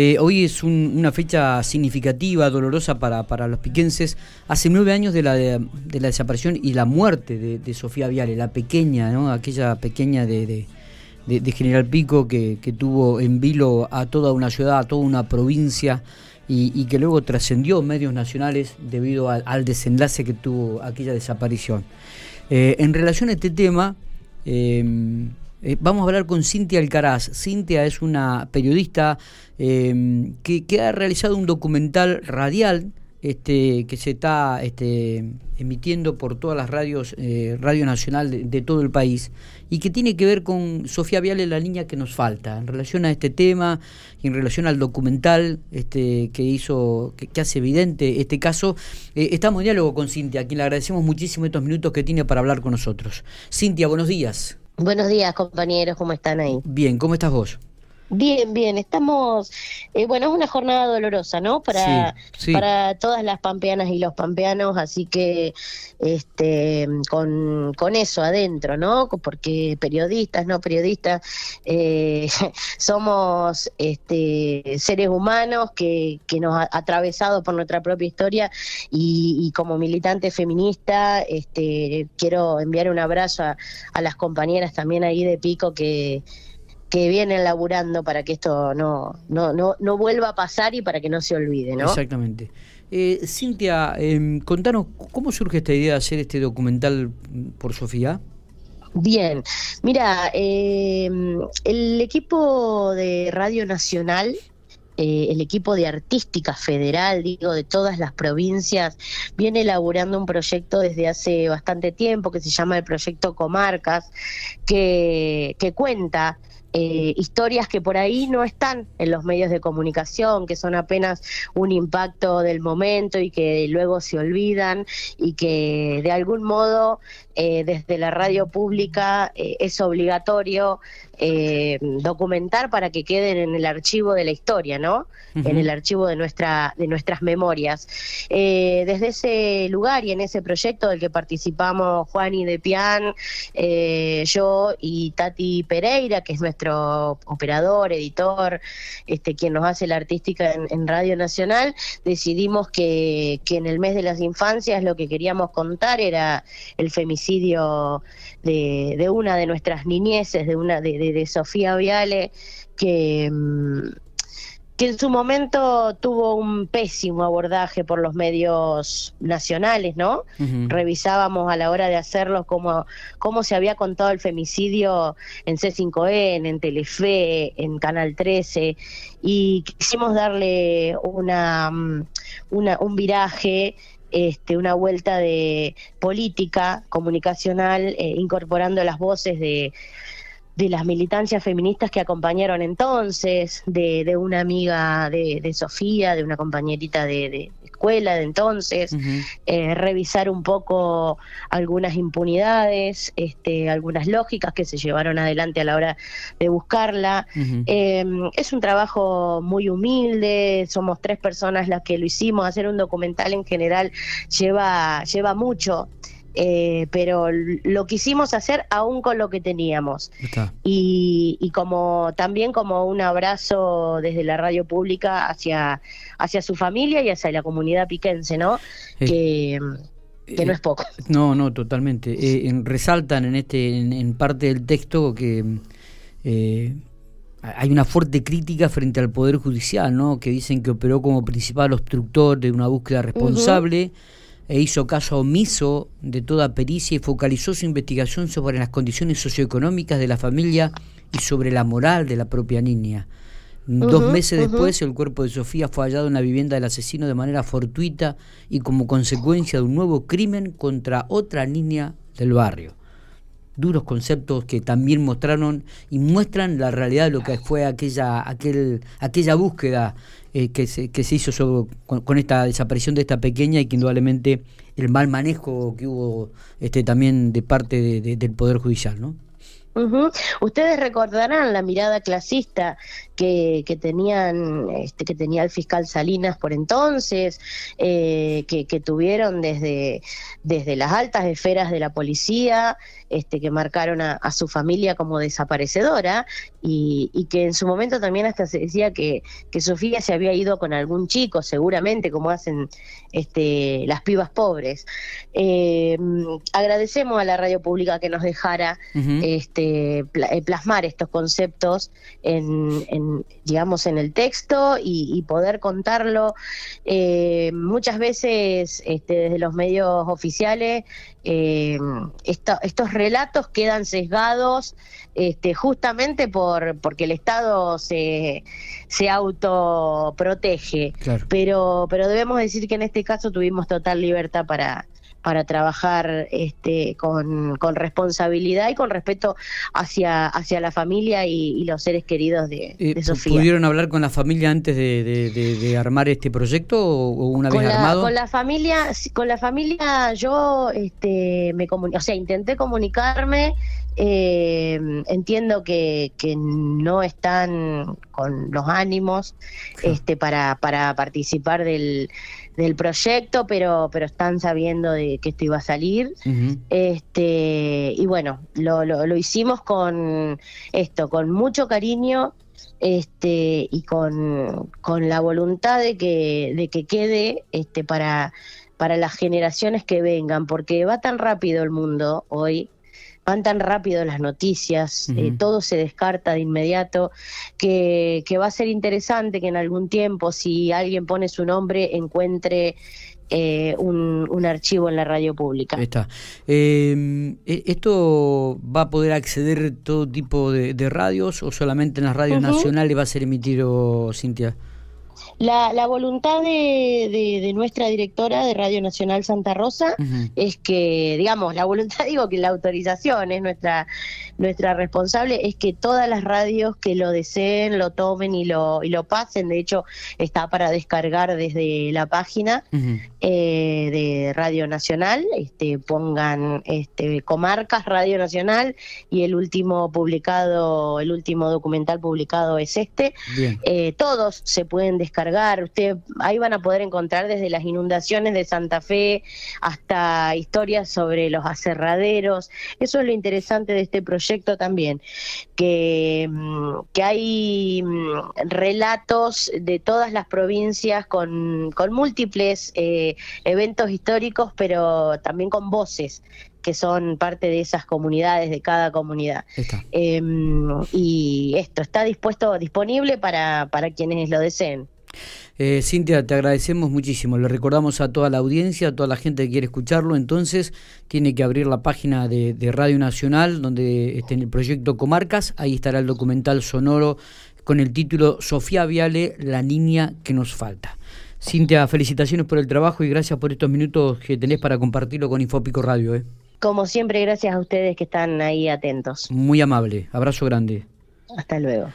Eh, hoy es una fecha significativa, dolorosa para, para, los piquenses. Hace nueve años de la, de, la desaparición y la muerte de, Sofía Viale, la pequeña, ¿no? aquella pequeña de, General Pico que, tuvo en vilo a toda una ciudad, a toda una provincia y, que luego trascendió medios nacionales debido al, desenlace que tuvo aquella desaparición. Eh, en relación a este tema, eh, eh, vamos a hablar con Cintia Alcaraz. Cintia es una periodista eh, que, ha realizado un documental radial este, que se está este, emitiendo por todas las radios, eh, Radio Nacional de, todo el país, y que tiene que ver con Sofía Viale, la niña que nos falta, en relación a este tema y en relación al documental este, que hizo, que, hace evidente este caso. estamos en diálogo con Cintia, a quien le agradecemos muchísimo estos minutos que tiene para hablar con nosotros. Cintia, buenos días. Buenos días, compañeros, ¿cómo están ahí? Bien, ¿cómo estás vos? Bien, bien, estamos, eh, bueno, es una jornada dolorosa, ¿no? Para, para todas las pampeanas y los pampeanos, así que este, con, con eso adentro, ¿no? Porque periodistas, no periodistas, eh, somos este, seres humanos que, que nos ha atravesado por nuestra propia historia y, como militante feminista, este, quiero enviar un abrazo a, a las compañeras también ahí de Pico que que vienen laburando para que esto no, no, no, no vuelva a pasar y para que no se olvide, ¿no? Exactamente. Eh, Cintia, eh, contanos, ¿cómo surge esta idea de hacer este documental por Sofía? Bien, mira, eh, el equipo de Radio Nacional, eh, el equipo de Artística Federal, digo, de todas las provincias, viene elaborando un proyecto desde hace bastante tiempo que se llama el Proyecto Comarcas, que, que cuenta eh, historias que por ahí no están en los medios de comunicación, que son apenas un impacto del momento y que luego se olvidan y que de algún modo eh, desde la radio pública eh, es obligatorio documentar para que queden en el archivo de la historia, ¿no? En el archivo de nuestra de nuestras memorias. desde ese lugar y en ese proyecto del que participamos Juan y De Pian, yo y Tati Pereira, que es nuestro operador, editor, este, quien nos hace la artística en, Radio Nacional, decidimos que, que, en el mes de las infancias lo que queríamos contar era el femicidio de, de una de nuestras niñeces, de una de, de, de Sofía Viale, que mm, que en su momento tuvo un pésimo abordaje por los medios nacionales, ¿no? Revisábamos a la hora de hacerlo cómo, cómo se había contado el femicidio en C5N, en Telefe, en Canal 13, y quisimos darle una, mm, una un viraje este, una vuelta de política comunicacional, eh, incorporando las voces de, de las militancias feministas que acompañaron entonces, de, de una amiga de, de, Sofía, de una compañerita de, de escuela de entonces, eh, revisar un poco algunas impunidades, este, algunas lógicas que se llevaron adelante a la hora de buscarla. Em, es un trabajo muy humilde, somos tres personas las que lo hicimos, hacer un documental en general lleva, lleva mucho. Eh, pero lo quisimos hacer aún con lo que teníamos. Y, como también como un abrazo desde la radio pública hacia, hacia su familia y hacia la comunidad piquense, ¿no? Que, que no es poco. Eh, no, no, totalmente. Eh, resaltan en este en, parte del texto que hay una fuerte crítica frente al Poder Judicial, ¿no? Que dicen que operó como principal obstructor de una búsqueda responsable e hizo caso omiso de toda pericia y focalizó su investigación sobre las condiciones socioeconómicas de la familia y sobre la moral de la propia niña. Dos meses después, el cuerpo de Sofía fue hallado en la vivienda del asesino de manera fortuita y como consecuencia de un nuevo crimen contra otra niña del barrio. Duros conceptos que también mostraron y muestran la realidad de lo que fue aquella, aquel, aquella búsqueda eh, que, se, que se hizo con, esta desaparición de esta pequeña y que indudablemente el mal manejo que hubo este, también de parte del Poder Judicial, ¿no? Ustedes recordarán la mirada clasista que, que tenían, este, que tenía el fiscal Salinas por entonces, eh, que, que, tuvieron desde, desde las altas esferas de la policía, este, que marcaron a, a su familia como desaparecedora y, y, que en su momento también hasta se decía que, que Sofía se había ido con algún chico, seguramente, como hacen este, las pibas pobres. Eh, agradecemos a la radio pública que nos dejara uh -huh. este, plasmar estos conceptos en, en, digamos, en el texto y, y poder contarlo. Eh, muchas veces este, desde los medios oficiales eh, esto, estos relatos quedan sesgados este, justamente por porque el Estado se, se autoprotege. Claro. Pero, pero debemos decir que en este caso tuvimos total libertad para, para trabajar este, con, con, responsabilidad y con respeto hacia, hacia la familia y, y los seres queridos de, eh, de, Sofía. ¿Pudieron hablar con la familia antes de, de, de armar este proyecto o una con vez la, armado? Con la familia, con la familia yo este, me o sea, intenté comunicarme. Eh, entiendo que, que, no están con los ánimos claro. este, para, para participar del, del proyecto, pero, pero están sabiendo de que esto iba a salir. Uh -huh. este, y bueno, lo, lo, lo, hicimos con esto, con mucho cariño este, y con, con la voluntad de que, de que quede este, para, para las generaciones que vengan, porque va tan rápido el mundo hoy van tan rápido las noticias, uh -huh. eh, todo se descarta de inmediato, que, que, va a ser interesante que en algún tiempo, si alguien pone su nombre, encuentre eh, un, un, archivo en la radio pública. Está. Eh, ¿Esto va a poder acceder todo tipo de, de radios o solamente en las radios uh -huh. nacionales va a ser emitido, Cintia? La, la voluntad de, de, de, nuestra directora de Radio Nacional Santa Rosa uh -huh. es que, digamos, la voluntad, digo que la autorización es nuestra, nuestra responsable, es que todas las radios que lo deseen lo tomen y lo, y lo pasen. De hecho, está para descargar desde la página uh -huh. eh, de Radio Nacional. Este, pongan este, Comarcas Radio Nacional y el último publicado, el último documental publicado es este. Eh, todos se pueden descargar Usted, ahí van a poder encontrar desde las inundaciones de Santa Fe hasta historias sobre los aserraderos. Eso es lo interesante de este proyecto también, que, mm, que hay mm, relatos de todas las provincias con, con múltiples eh, eventos históricos, pero también con voces que son parte de esas comunidades, de cada comunidad. Eh, y esto está dispuesto, disponible para, para quienes lo deseen. Eh, Cintia, te agradecemos muchísimo. Le recordamos a toda la audiencia, a toda la gente que quiere escucharlo. Entonces, tiene que abrir la página de, de Radio Nacional, donde está en el proyecto Comarcas. Ahí estará el documental sonoro con el título Sofía Viale, la niña que nos falta. Cintia, felicitaciones por el trabajo y gracias por estos minutos que tenés para compartirlo con Infopico Radio. ¿eh? Como siempre, gracias a ustedes que están ahí atentos. Muy amable. Abrazo grande. Hasta luego.